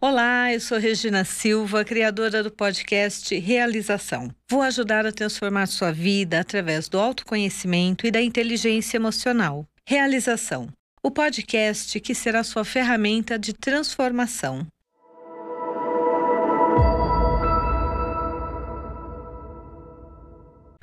Olá, eu sou Regina Silva, criadora do podcast Realização. Vou ajudar a transformar sua vida através do autoconhecimento e da inteligência emocional. Realização o podcast que será sua ferramenta de transformação.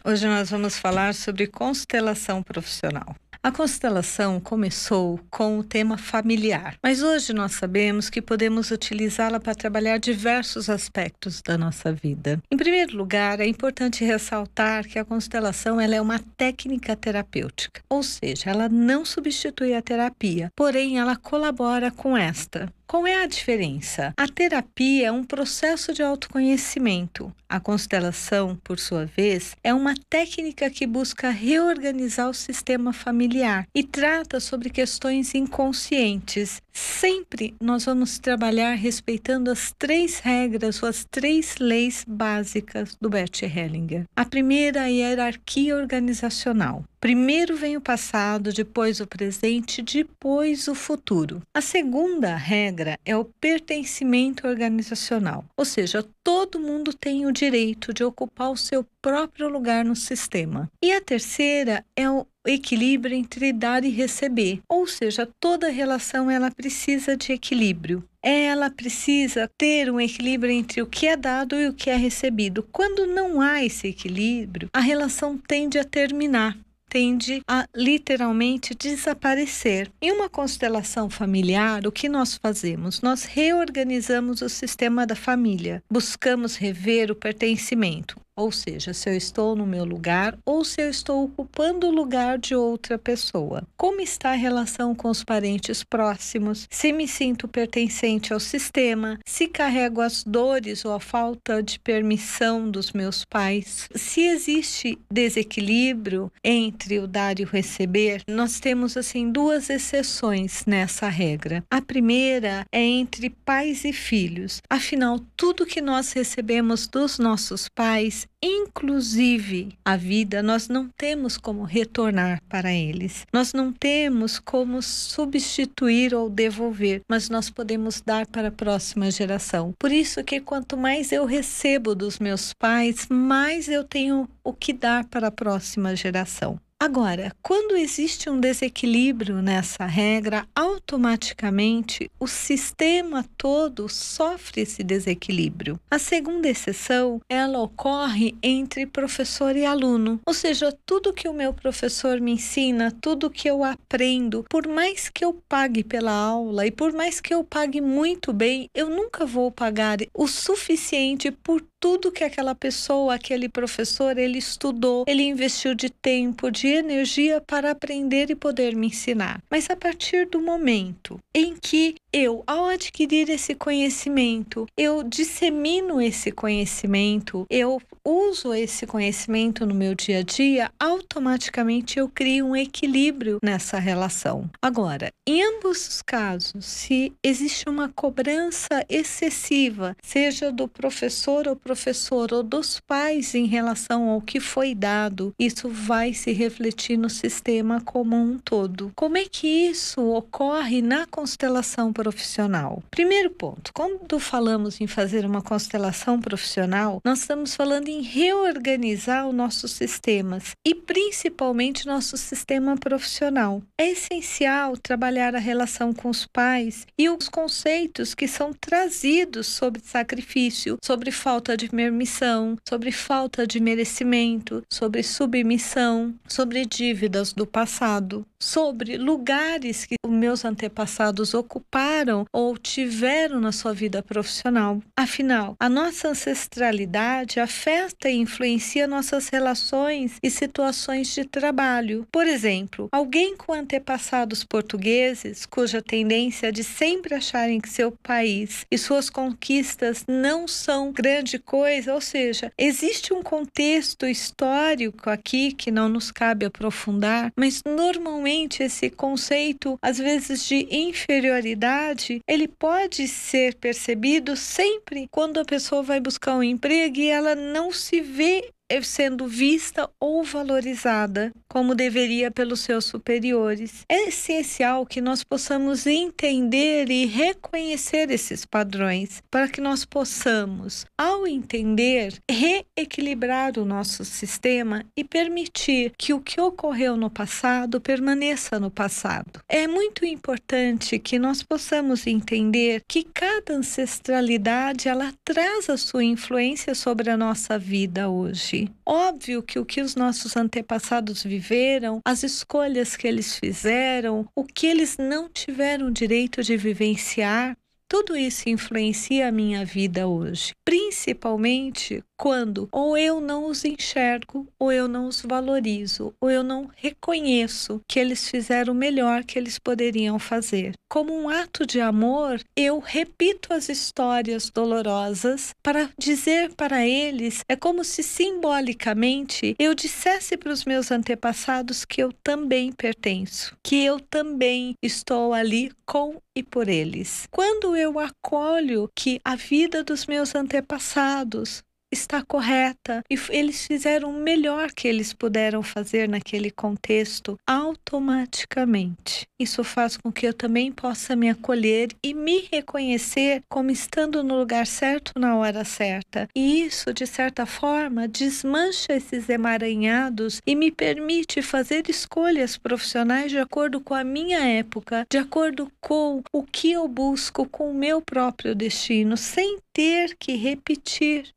Hoje nós vamos falar sobre constelação profissional. A constelação começou com o tema familiar, mas hoje nós sabemos que podemos utilizá-la para trabalhar diversos aspectos da nossa vida. Em primeiro lugar, é importante ressaltar que a constelação ela é uma técnica terapêutica, ou seja, ela não substitui a terapia, porém ela colabora com esta. Qual é a diferença? A terapia é um processo de autoconhecimento. A constelação, por sua vez, é uma técnica que busca reorganizar o sistema familiar e trata sobre questões inconscientes. Sempre nós vamos trabalhar respeitando as três regras ou as três leis básicas do Bert Hellinger. A primeira é a hierarquia organizacional. Primeiro vem o passado, depois o presente, depois o futuro. A segunda regra é o pertencimento organizacional, ou seja, todo mundo tem o direito de ocupar o seu próprio lugar no sistema. E a terceira é o equilíbrio entre dar e receber, ou seja, toda relação ela precisa de equilíbrio ela precisa ter um equilíbrio entre o que é dado e o que é recebido. Quando não há esse equilíbrio, a relação tende a terminar tende a literalmente desaparecer. Em uma constelação familiar, o que nós fazemos? Nós reorganizamos o sistema da família, buscamos rever o pertencimento. Ou seja, se eu estou no meu lugar ou se eu estou ocupando o lugar de outra pessoa. Como está a relação com os parentes próximos? Se me sinto pertencente ao sistema? Se carrego as dores ou a falta de permissão dos meus pais? Se existe desequilíbrio entre o dar e o receber, nós temos assim duas exceções nessa regra. A primeira é entre pais e filhos. Afinal, tudo que nós recebemos dos nossos pais inclusive a vida, nós não temos como retornar para eles. Nós não temos como substituir ou devolver, mas nós podemos dar para a próxima geração. Por isso que quanto mais eu recebo dos meus pais, mais eu tenho o que dar para a próxima geração. Agora, quando existe um desequilíbrio nessa regra, automaticamente o sistema todo sofre esse desequilíbrio. A segunda exceção, ela ocorre entre professor e aluno, ou seja, tudo que o meu professor me ensina, tudo que eu aprendo, por mais que eu pague pela aula e por mais que eu pague muito bem, eu nunca vou pagar o suficiente por tudo que aquela pessoa, aquele professor, ele estudou, ele investiu de tempo, de energia para aprender e poder me ensinar. Mas a partir do momento em que eu, ao adquirir esse conhecimento, eu dissemino esse conhecimento, eu uso esse conhecimento no meu dia a dia, automaticamente eu crio um equilíbrio nessa relação. Agora, em ambos os casos, se existe uma cobrança excessiva, seja do professor ou professor ou dos pais em relação ao que foi dado, isso vai se refletir no sistema como um todo. Como é que isso ocorre na constelação profissional? Primeiro ponto, quando falamos em fazer uma constelação profissional, nós estamos falando em reorganizar os nossos sistemas e principalmente nosso sistema profissional. É essencial trabalhar a relação com os pais e os conceitos que são trazidos sobre sacrifício, sobre falta de permissão, sobre falta de merecimento, sobre submissão, sobre dívidas do passado, sobre lugares que meus antepassados ocuparam ou tiveram na sua vida profissional. Afinal, a nossa ancestralidade afeta e influencia nossas relações e situações de trabalho. Por exemplo, alguém com antepassados portugueses, cuja tendência é de sempre acharem que seu país e suas conquistas não são grande coisa, ou seja, existe um contexto histórico aqui que não nos cabe aprofundar, mas normalmente esse conceito, às vezes de inferioridade, ele pode ser percebido sempre quando a pessoa vai buscar um emprego e ela não se vê sendo vista ou valorizada como deveria pelos seus superiores. É essencial que nós possamos entender e reconhecer esses padrões para que nós possamos, ao entender, reequilibrar o nosso sistema e permitir que o que ocorreu no passado permaneça no passado. É muito importante que nós possamos entender que cada ancestralidade ela traz a sua influência sobre a nossa vida hoje. Óbvio que o que os nossos antepassados viveram, as escolhas que eles fizeram, o que eles não tiveram direito de vivenciar, tudo isso influencia a minha vida hoje, principalmente quando ou eu não os enxergo, ou eu não os valorizo, ou eu não reconheço que eles fizeram o melhor que eles poderiam fazer. Como um ato de amor, eu repito as histórias dolorosas para dizer para eles, é como se simbolicamente eu dissesse para os meus antepassados que eu também pertenço, que eu também estou ali com e por eles. Quando eu acolho que a vida dos meus antepassados está correta e eles fizeram o melhor que eles puderam fazer naquele contexto automaticamente. Isso faz com que eu também possa me acolher e me reconhecer como estando no lugar certo na hora certa. E isso, de certa forma, desmancha esses emaranhados e me permite fazer escolhas profissionais de acordo com a minha época, de acordo com o que eu busco, com o meu próprio destino, sem ter que repetir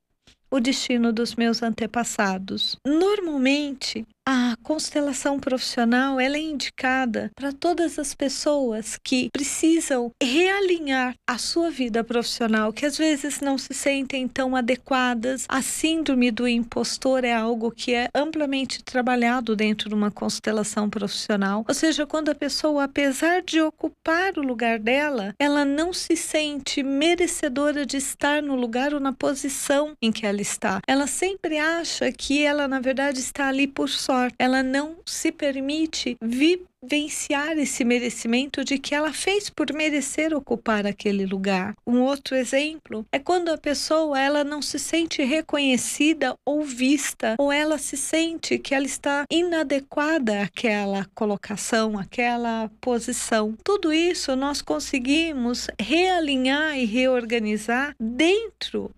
o destino dos meus antepassados. Normalmente, a constelação profissional ela é indicada para todas as pessoas que precisam realinhar a sua vida profissional, que às vezes não se sentem tão adequadas. A síndrome do impostor é algo que é amplamente trabalhado dentro de uma constelação profissional. Ou seja, quando a pessoa, apesar de ocupar o lugar dela, ela não se sente merecedora de estar no lugar ou na posição em que ela está. Ela sempre acha que ela, na verdade, está ali por sorte ela não se permite vivenciar esse merecimento de que ela fez por merecer ocupar aquele lugar. Um outro exemplo é quando a pessoa ela não se sente reconhecida ou vista, ou ela se sente que ela está inadequada àquela colocação, àquela posição. Tudo isso nós conseguimos realinhar e reorganizar dentro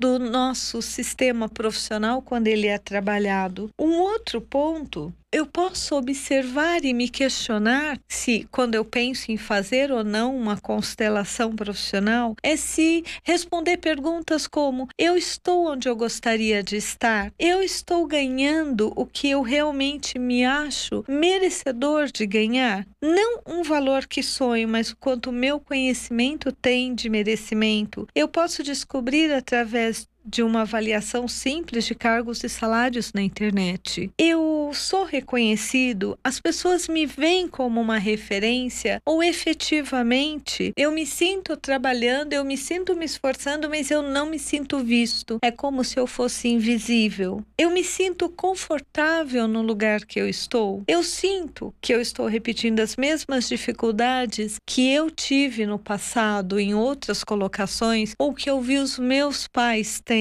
do nosso sistema profissional quando ele é trabalhado. Um outro ponto eu posso observar e me questionar se, quando eu penso em fazer ou não uma constelação profissional, é se responder perguntas como: eu estou onde eu gostaria de estar? Eu estou ganhando o que eu realmente me acho merecedor de ganhar? Não um valor que sonho, mas o quanto o meu conhecimento tem de merecimento. Eu posso descobrir através de uma avaliação simples de cargos e salários na internet. Eu sou reconhecido, as pessoas me veem como uma referência ou efetivamente eu me sinto trabalhando, eu me sinto me esforçando, mas eu não me sinto visto. É como se eu fosse invisível. Eu me sinto confortável no lugar que eu estou. Eu sinto que eu estou repetindo as mesmas dificuldades que eu tive no passado em outras colocações ou que eu vi os meus pais tendo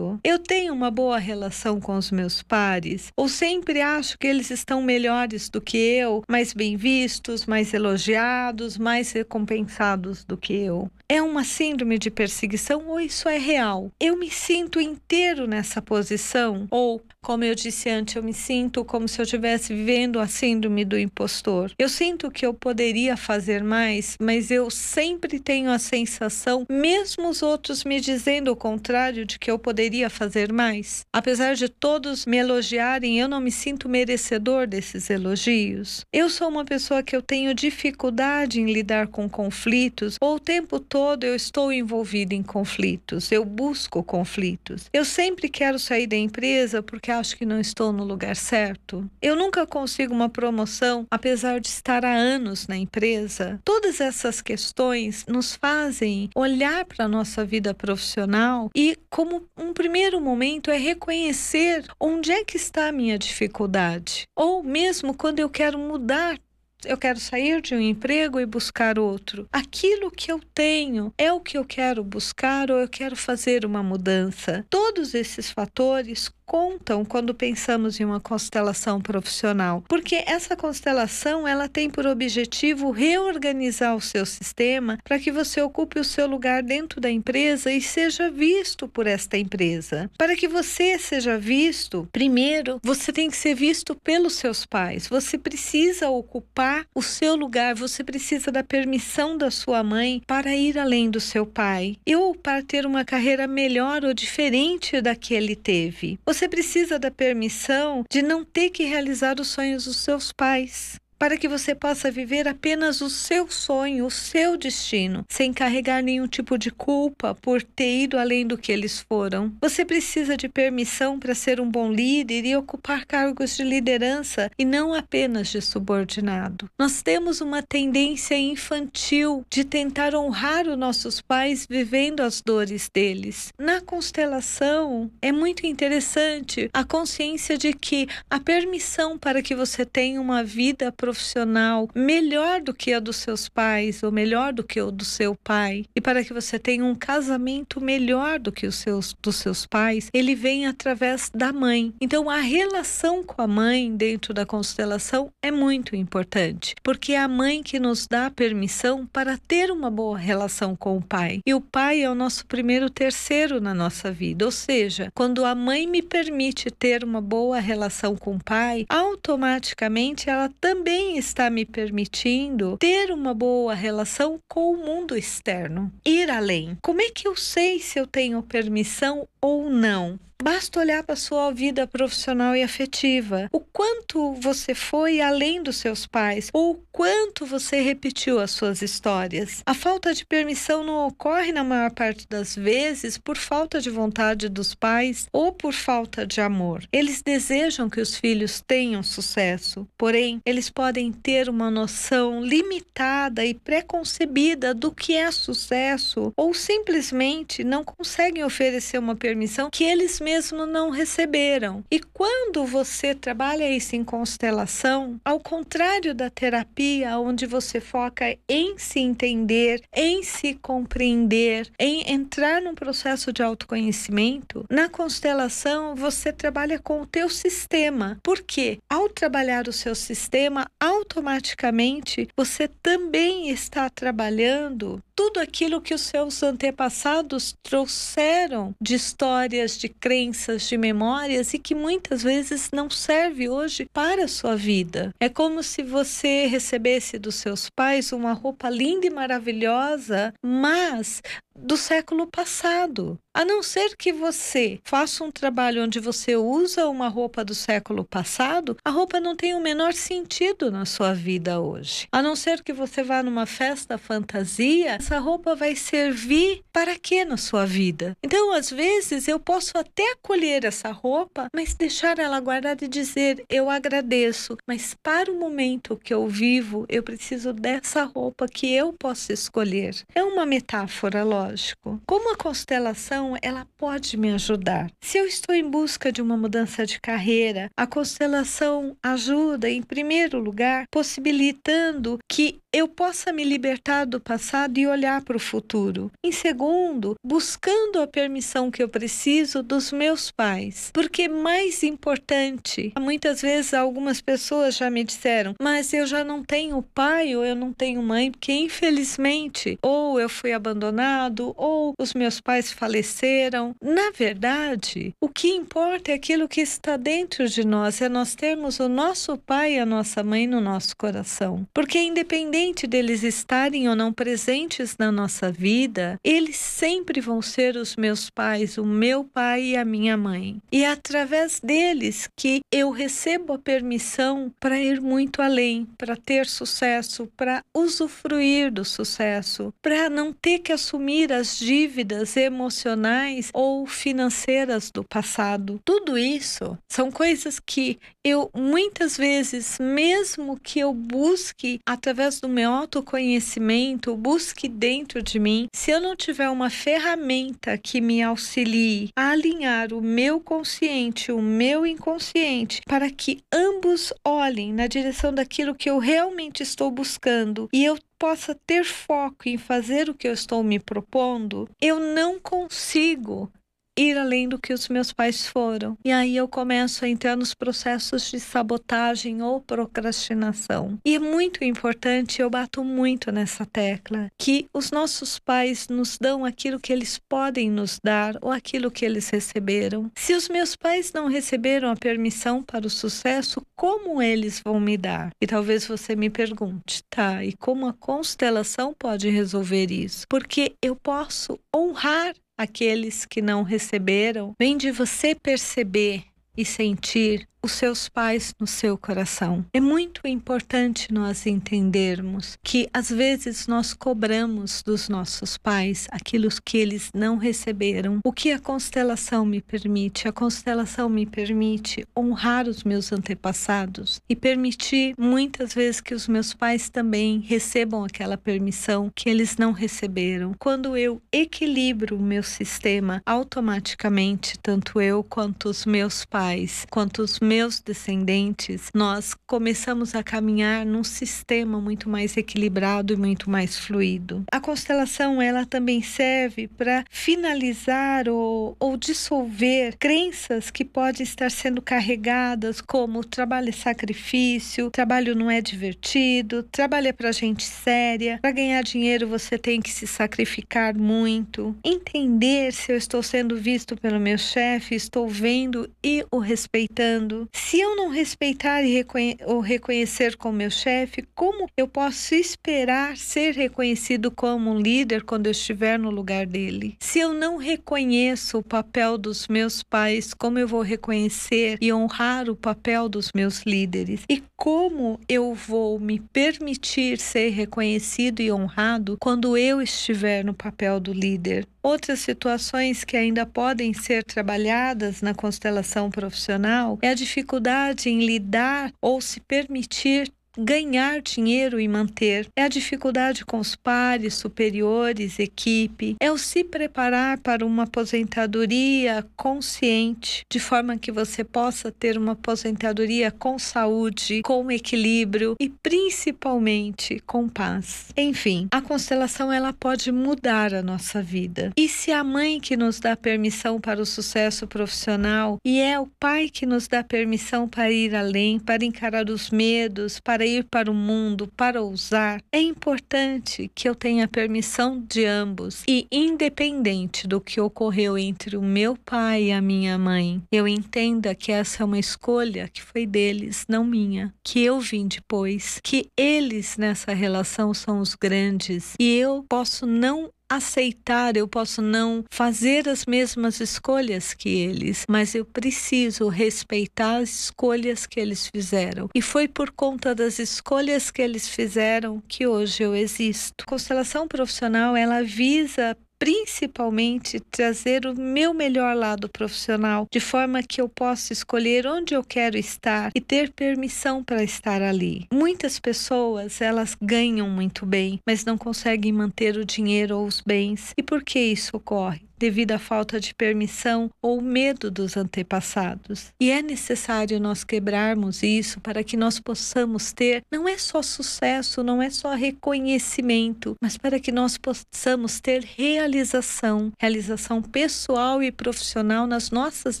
eu tenho uma boa relação com os meus pares? Ou sempre acho que eles estão melhores do que eu, mais bem vistos, mais elogiados, mais recompensados do que eu? É uma síndrome de perseguição ou isso é real? Eu me sinto inteiro nessa posição? Ou, como eu disse antes, eu me sinto como se eu estivesse vivendo a síndrome do impostor? Eu sinto que eu poderia fazer mais, mas eu sempre tenho a sensação, mesmo os outros me dizendo o contrário, de que eu poderia fazer mais? Apesar de todos me elogiarem, eu não me sinto merecedor desses elogios. Eu sou uma pessoa que eu tenho dificuldade em lidar com conflitos, ou o tempo todo eu estou envolvido em conflitos, eu busco conflitos. Eu sempre quero sair da empresa porque acho que não estou no lugar certo. Eu nunca consigo uma promoção apesar de estar há anos na empresa. Todas essas questões nos fazem olhar para a nossa vida profissional e, como um primeiro momento, é reconhecer onde é que está a minha dificuldade. Ou mesmo quando eu quero mudar eu quero sair de um emprego e buscar outro. Aquilo que eu tenho é o que eu quero buscar ou eu quero fazer uma mudança. Todos esses fatores contam quando pensamos em uma constelação profissional, porque essa constelação ela tem por objetivo reorganizar o seu sistema para que você ocupe o seu lugar dentro da empresa e seja visto por esta empresa. Para que você seja visto, primeiro você tem que ser visto pelos seus pais. Você precisa ocupar o seu lugar, você precisa da permissão da sua mãe para ir além do seu pai ou para ter uma carreira melhor ou diferente da que ele teve. Você precisa da permissão de não ter que realizar os sonhos dos seus pais para que você possa viver apenas o seu sonho, o seu destino, sem carregar nenhum tipo de culpa por ter ido além do que eles foram. Você precisa de permissão para ser um bom líder e ocupar cargos de liderança e não apenas de subordinado. Nós temos uma tendência infantil de tentar honrar os nossos pais vivendo as dores deles. Na constelação, é muito interessante a consciência de que a permissão para que você tenha uma vida profissional melhor do que a dos seus pais ou melhor do que o do seu pai e para que você tenha um casamento melhor do que os seus dos seus pais, ele vem através da mãe. Então a relação com a mãe dentro da constelação é muito importante, porque é a mãe que nos dá permissão para ter uma boa relação com o pai. E o pai é o nosso primeiro terceiro na nossa vida, ou seja, quando a mãe me permite ter uma boa relação com o pai, automaticamente ela também também está me permitindo ter uma boa relação com o mundo externo, ir além. Como é que eu sei se eu tenho permissão ou não? Basta olhar para sua vida profissional e afetiva. O quanto você foi além dos seus pais, ou o quanto você repetiu as suas histórias. A falta de permissão não ocorre na maior parte das vezes por falta de vontade dos pais ou por falta de amor. Eles desejam que os filhos tenham sucesso, porém, eles podem ter uma noção limitada e preconcebida do que é sucesso, ou simplesmente não conseguem oferecer uma permissão que eles mesmo não receberam. E quando você trabalha isso em constelação, ao contrário da terapia, onde você foca em se entender, em se compreender, em entrar num processo de autoconhecimento, na constelação você trabalha com o teu sistema. Porque ao trabalhar o seu sistema, automaticamente você também está trabalhando tudo aquilo que os seus antepassados trouxeram de histórias, de crenças, de memórias e que muitas vezes não serve hoje para a sua vida. É como se você recebesse dos seus pais uma roupa linda e maravilhosa, mas do século passado. A não ser que você faça um trabalho onde você usa uma roupa do século passado, a roupa não tem o menor sentido na sua vida hoje. A não ser que você vá numa festa fantasia, essa roupa vai servir para quê na sua vida? Então, às vezes, eu posso até acolher essa roupa, mas deixar ela guardada e dizer: eu agradeço, mas para o momento que eu vivo, eu preciso dessa roupa que eu posso escolher. É uma metáfora, lógico. Como a constelação ela pode me ajudar. Se eu estou em busca de uma mudança de carreira, a constelação ajuda, em primeiro lugar, possibilitando que eu possa me libertar do passado e olhar para o futuro. Em segundo, buscando a permissão que eu preciso dos meus pais. Porque mais importante, muitas vezes algumas pessoas já me disseram, mas eu já não tenho pai ou eu não tenho mãe, porque infelizmente ou eu fui abandonado ou os meus pais faleceram. Na verdade, o que importa é aquilo que está dentro de nós, é nós termos o nosso pai e a nossa mãe no nosso coração. Porque independente independente deles estarem ou não presentes na nossa vida, eles sempre vão ser os meus pais, o meu pai e a minha mãe. E é através deles que eu recebo a permissão para ir muito além, para ter sucesso, para usufruir do sucesso, para não ter que assumir as dívidas emocionais ou financeiras do passado. Tudo isso são coisas que eu muitas vezes, mesmo que eu busque através do meu autoconhecimento, busque dentro de mim. Se eu não tiver uma ferramenta que me auxilie a alinhar o meu consciente, o meu inconsciente, para que ambos olhem na direção daquilo que eu realmente estou buscando e eu possa ter foco em fazer o que eu estou me propondo, eu não consigo ir além do que os meus pais foram. E aí eu começo a entrar nos processos de sabotagem ou procrastinação. E é muito importante, eu bato muito nessa tecla, que os nossos pais nos dão aquilo que eles podem nos dar ou aquilo que eles receberam. Se os meus pais não receberam a permissão para o sucesso, como eles vão me dar? E talvez você me pergunte, tá, e como a constelação pode resolver isso? Porque eu posso honrar aqueles que não receberam, vem de você perceber e sentir os seus pais no seu coração. É muito importante nós entendermos que às vezes nós cobramos dos nossos pais aquilo que eles não receberam. O que a constelação me permite? A constelação me permite honrar os meus antepassados e permitir muitas vezes que os meus pais também recebam aquela permissão que eles não receberam. Quando eu equilibro o meu sistema automaticamente, tanto eu quanto os meus pais, quanto os meus descendentes, nós começamos a caminhar num sistema muito mais equilibrado e muito mais fluido. A constelação ela também serve para finalizar ou, ou dissolver crenças que podem estar sendo carregadas, como trabalho é sacrifício, trabalho não é divertido, trabalho é para gente séria, para ganhar dinheiro você tem que se sacrificar muito. Entender se eu estou sendo visto pelo meu chefe, estou vendo e o respeitando, se eu não respeitar e reconhe ou reconhecer como meu chefe, como eu posso esperar ser reconhecido como um líder quando eu estiver no lugar dele? Se eu não reconheço o papel dos meus pais, como eu vou reconhecer e honrar o papel dos meus líderes? E como eu vou me permitir ser reconhecido e honrado quando eu estiver no papel do líder? Outras situações que ainda podem ser trabalhadas na constelação profissional é a dificuldade em lidar ou se permitir ganhar dinheiro e manter, é a dificuldade com os pares, superiores, equipe, é o se preparar para uma aposentadoria consciente, de forma que você possa ter uma aposentadoria com saúde, com equilíbrio e principalmente com paz. Enfim, a constelação ela pode mudar a nossa vida. E se a mãe que nos dá permissão para o sucesso profissional e é o pai que nos dá permissão para ir além, para encarar os medos, para ir para o mundo, para ousar, é importante que eu tenha permissão de ambos. E, independente do que ocorreu entre o meu pai e a minha mãe, eu entenda que essa é uma escolha que foi deles, não minha, que eu vim depois, que eles nessa relação são os grandes. E eu posso não aceitar, eu posso não fazer as mesmas escolhas que eles, mas eu preciso respeitar as escolhas que eles fizeram. E foi por conta das escolhas que eles fizeram que hoje eu existo. A constelação profissional, ela visa principalmente trazer o meu melhor lado profissional, de forma que eu possa escolher onde eu quero estar e ter permissão para estar ali. Muitas pessoas, elas ganham muito bem, mas não conseguem manter o dinheiro ou os bens. E por que isso ocorre? Devido à falta de permissão ou medo dos antepassados. E é necessário nós quebrarmos isso para que nós possamos ter não é só sucesso, não é só reconhecimento, mas para que nós possamos ter realização, realização pessoal e profissional nas nossas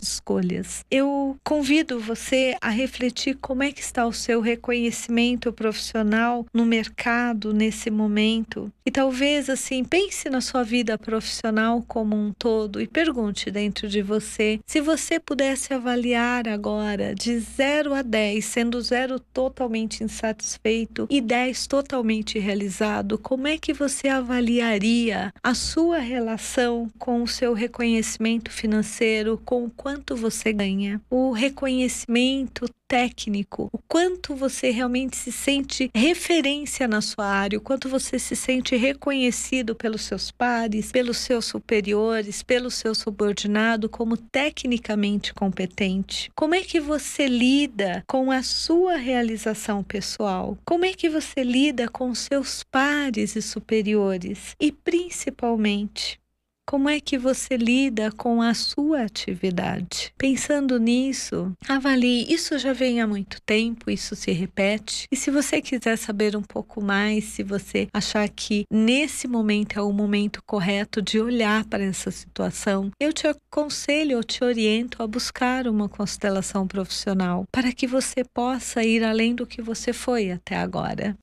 escolhas. Eu convido você a refletir como é que está o seu reconhecimento profissional no mercado nesse momento. E talvez assim, pense na sua vida profissional como um um todo e pergunte dentro de você se você pudesse avaliar agora de 0 a 10, sendo 0 totalmente insatisfeito e 10 totalmente realizado, como é que você avaliaria a sua relação com o seu reconhecimento financeiro, com o quanto você ganha? O reconhecimento técnico, o quanto você realmente se sente referência na sua área, o quanto você se sente reconhecido pelos seus pares, pelos seus superiores, pelo seu subordinado como tecnicamente competente. Como é que você lida com a sua realização pessoal? Como é que você lida com seus pares e superiores? E principalmente, Como é que você lida com a sua atividade? Pensando nisso, avalie. Isso já vem há muito tempo, isso se repete. E se você quiser saber um pouco mais, se você achar que nesse momento é o momento correto de olhar para essa situação, eu te aconselho, eu te oriento a buscar uma constelação profissional para que você possa ir além do que você foi até agora.